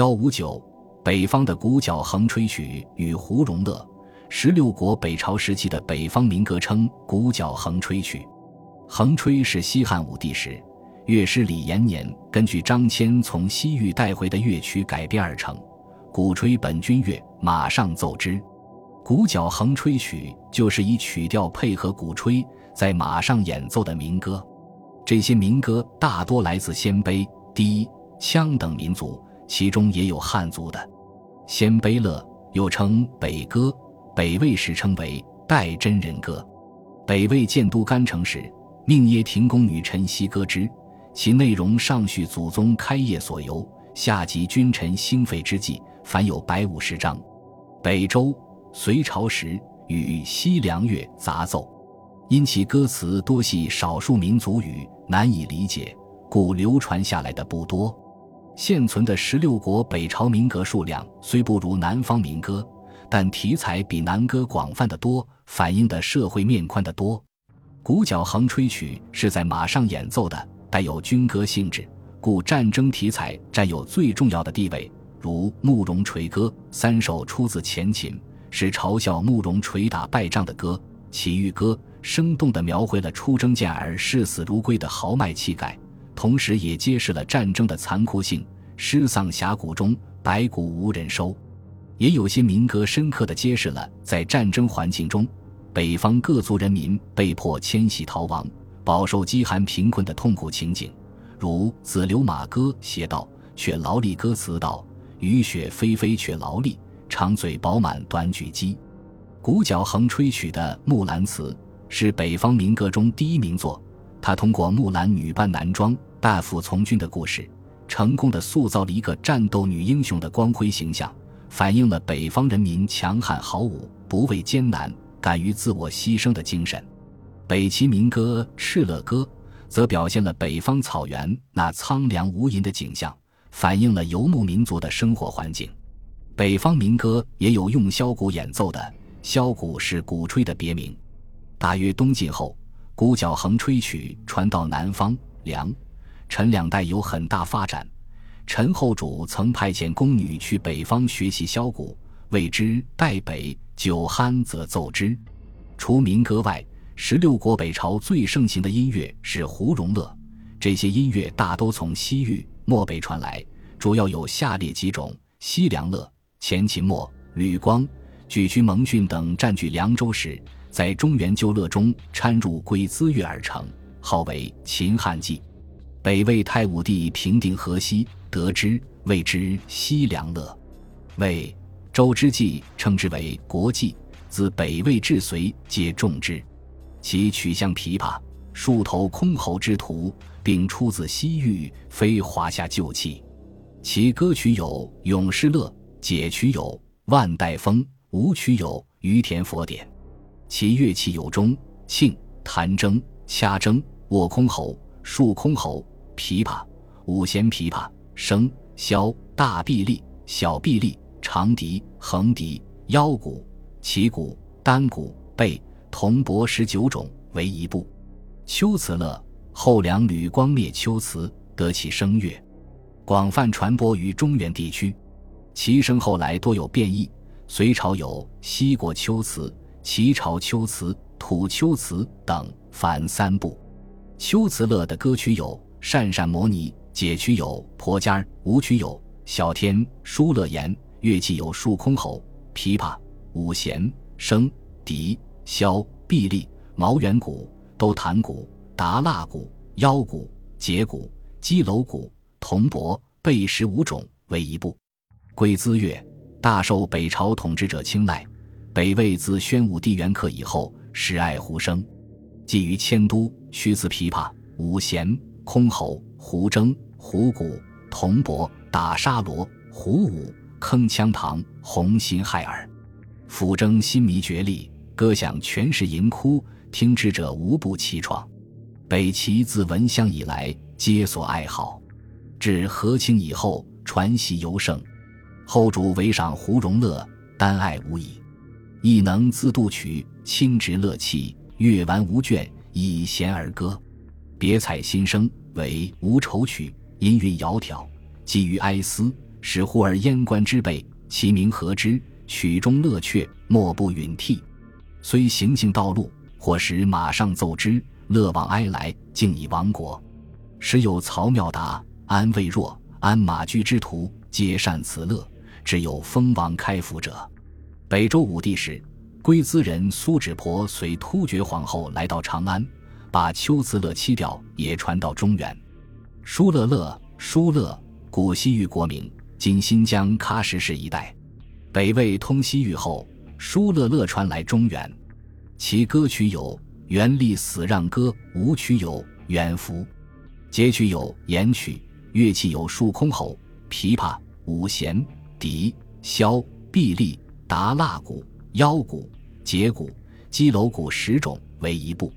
幺五九，北方的鼓角横吹曲与胡荣乐，十六国北朝时期的北方民歌称鼓角横吹曲。横吹是西汉武帝时，乐师李延年根据张骞从西域带回的乐曲改编而成。鼓吹本君乐，马上奏之。鼓角横吹曲就是以曲调配合鼓吹，在马上演奏的民歌。这些民歌大多来自鲜卑、氐、羌等民族，其中也有汉族的。鲜卑乐又称北歌，北魏时称为代真人歌。北魏建都干城时，命耶亭宫女臣西歌之，其内容上叙祖宗开业所由，下集君臣兴废之际。凡有百五十章。北周、隋朝时与西凉乐杂奏，因其歌词多系少数民族语，难以理解，故流传下来的不多。现存的十六国北朝民歌数量虽不如南方民歌，但题材比南歌广泛的多，反映的社会面宽得多。鼓角横吹曲是在马上演奏的，带有军歌性质，故战争题材占有最重要的地位。如《慕容垂歌》三首出自前秦，是嘲笑慕容垂打败仗的歌；《齐豫歌》生动地描绘了出征健儿视死如归的豪迈气概，同时也揭示了战争的残酷性。失丧峡谷中，白骨无人收。也有些民歌深刻地揭示了在战争环境中，北方各族人民被迫迁徙逃亡、饱受饥寒贫困的痛苦情景。如《子流马歌》写道：“却劳力歌词道。”雨雪霏霏却劳力，长嘴饱满短举鸡。鼓角横吹曲的《木兰辞》是北方民歌中第一名作。它通过木兰女扮男装、大夫从军的故事，成功的塑造了一个战斗女英雄的光辉形象，反映了北方人民强悍好武、不畏艰难、敢于自我牺牲的精神。北齐民歌《敕勒歌》则表现了北方草原那苍凉无垠的景象。反映了游牧民族的生活环境。北方民歌也有用箫鼓演奏的，箫鼓是鼓吹的别名。大约东晋后，鼓角横吹曲传到南方，梁、陈两代有很大发展。陈后主曾派遣宫女去北方学习箫鼓，谓之代北，酒酣则奏之。除民歌外，十六国北朝最盛行的音乐是胡荣乐。这些音乐大都从西域。漠北传来，主要有下列几种：西凉乐，前秦末吕光、举渠蒙逊等占据凉州时，在中原旧乐中掺入龟兹乐而成，号为秦汉记。北魏太武帝平定河西，得之，谓之西凉乐。魏、周之际称之为国际，自北魏至隋皆重之。其曲像琵琶，数头箜篌之徒。并出自西域，非华夏旧器。其歌曲有《咏诗乐》，解曲有《万代风》，舞曲有《于田佛典》。其乐器有钟、磬、弹筝、掐筝、握箜篌、竖箜篌、琵琶、五弦琵琶、笙、箫、大臂力、小臂力、长笛、横笛、腰鼓、旗鼓、单鼓、贝、铜钹十九种为一部。秋词乐。后梁吕光灭秋词，得其声乐，广泛传播于中原地区。其声后来多有变异。隋朝有西国秋词、齐朝秋词、土秋词等，凡三部。秋词乐的歌曲有善善摩尼，解曲有婆家儿，舞曲有小天、舒乐言，乐器有竖箜篌、琵琶、五弦、笙、笛、箫、臂力、毛圆鼓、都弹鼓。达腊鼓、腰鼓、节鼓、击楼鼓、铜钹、贝十五种为一部。龟兹乐大受北朝统治者青睐。北魏自宣武帝元恪以后，时爱胡声，基于迁都，须自琵琶、五弦、箜篌、胡筝、胡鼓、铜钹、打沙罗、胡舞、铿锵堂、红心亥耳。抚筝心迷绝力，歌响全是银窟，听之者无不凄怆。北齐自闻香以来，皆所爱好。至和清以后，传习尤盛。后主唯赏胡荣乐，单爱无已。亦能自度曲，清直乐器，乐完无倦，以弦而歌。别采新声，为无愁曲，音韵窈窕，寄于哀思，使忽而燕关之辈，其名何之？曲中乐却，莫不允涕。虽行径道路，或时马上奏之，乐往哀来，竟以亡国。时有曹妙达、安魏若、安马居之徒，皆善此乐，只有封王开府者。北周武帝时，龟兹人苏轼婆随突厥皇后来到长安，把秋兹乐七调也传到中原。舒乐乐，舒乐，古西域国名，今新疆喀什市一带。北魏通西域后，舒乐乐传来中原。其歌曲有《元历死让歌》，舞曲有《远福》，节曲有言曲，乐器有竖箜篌、琵琶、五弦、笛、箫、碧丽、达腊鼓、腰鼓、节鼓、击楼鼓十种为一部。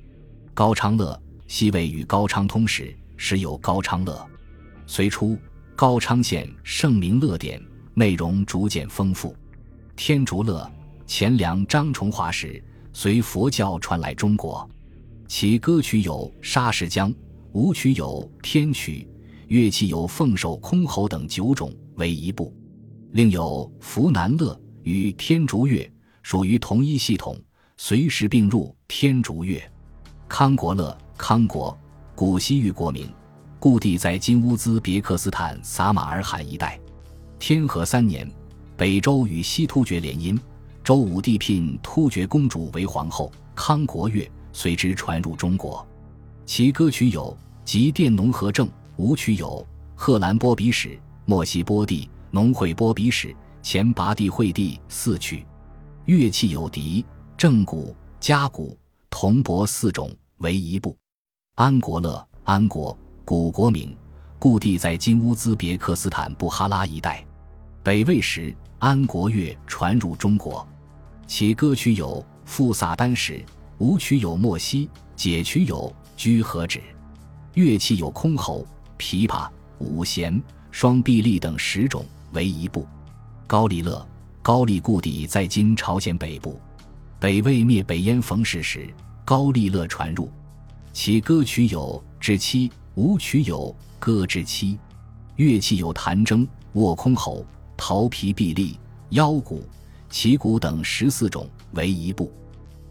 高昌乐，西魏与高昌通时，时有高昌乐。隋初，高昌县圣明乐典，内容逐渐丰富。天竺乐，钱粮张崇华时，随佛教传来中国。其歌曲有《沙石江》，舞曲有《天曲》，乐器有凤首、箜篌等九种为一部。另有福南乐与天竺乐，属于同一系统，随时并入天竺乐。康国乐，康国，古西域国名，故地在今乌兹别克斯坦撒马尔罕一带。天和三年。北周与西突厥联姻，周武帝聘突厥公主为皇后，康国乐随之传入中国。其歌曲有《集电农和正》，舞曲有《贺兰波比史》《莫西波地农会波比史》《前拔地会地》四曲。乐器有笛、正鼓、伽鼓、铜钹四种为一部。安国乐，安国，古国名，故地在今乌兹别克斯坦布哈拉一带。北魏时。安国乐传入中国，其歌曲有《赋萨丹史》，舞曲有《莫西》，解曲有《居和止》，乐器有箜篌、琵琶、五弦、双臂力等十种为一部。高丽乐，高丽故地在今朝鲜北部。北魏灭北燕冯氏时，高丽乐传入，其歌曲有《之七》，舞曲有《歌之七》，乐器有弹筝、握箜篌。桃皮臂力、腰鼓、旗鼓等十四种为一部，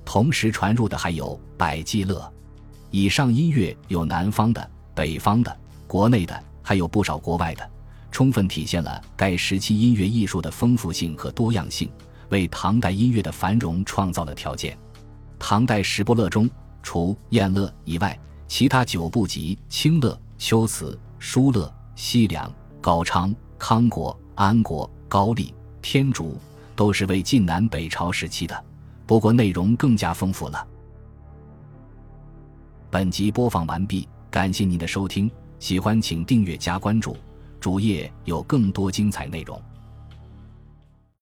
同时传入的还有百济乐。以上音乐有南方的、北方的、国内的，还有不少国外的，充分体现了该时期音乐艺术的丰富性和多样性，为唐代音乐的繁荣创造了条件。唐代十部乐中，除宴乐以外，其他九部集清乐、秋辞、疏乐、西凉、高昌、康国。安国、高丽、天竺都是为晋南北朝时期的，不过内容更加丰富了。本集播放完毕，感谢您的收听，喜欢请订阅加关注，主页有更多精彩内容。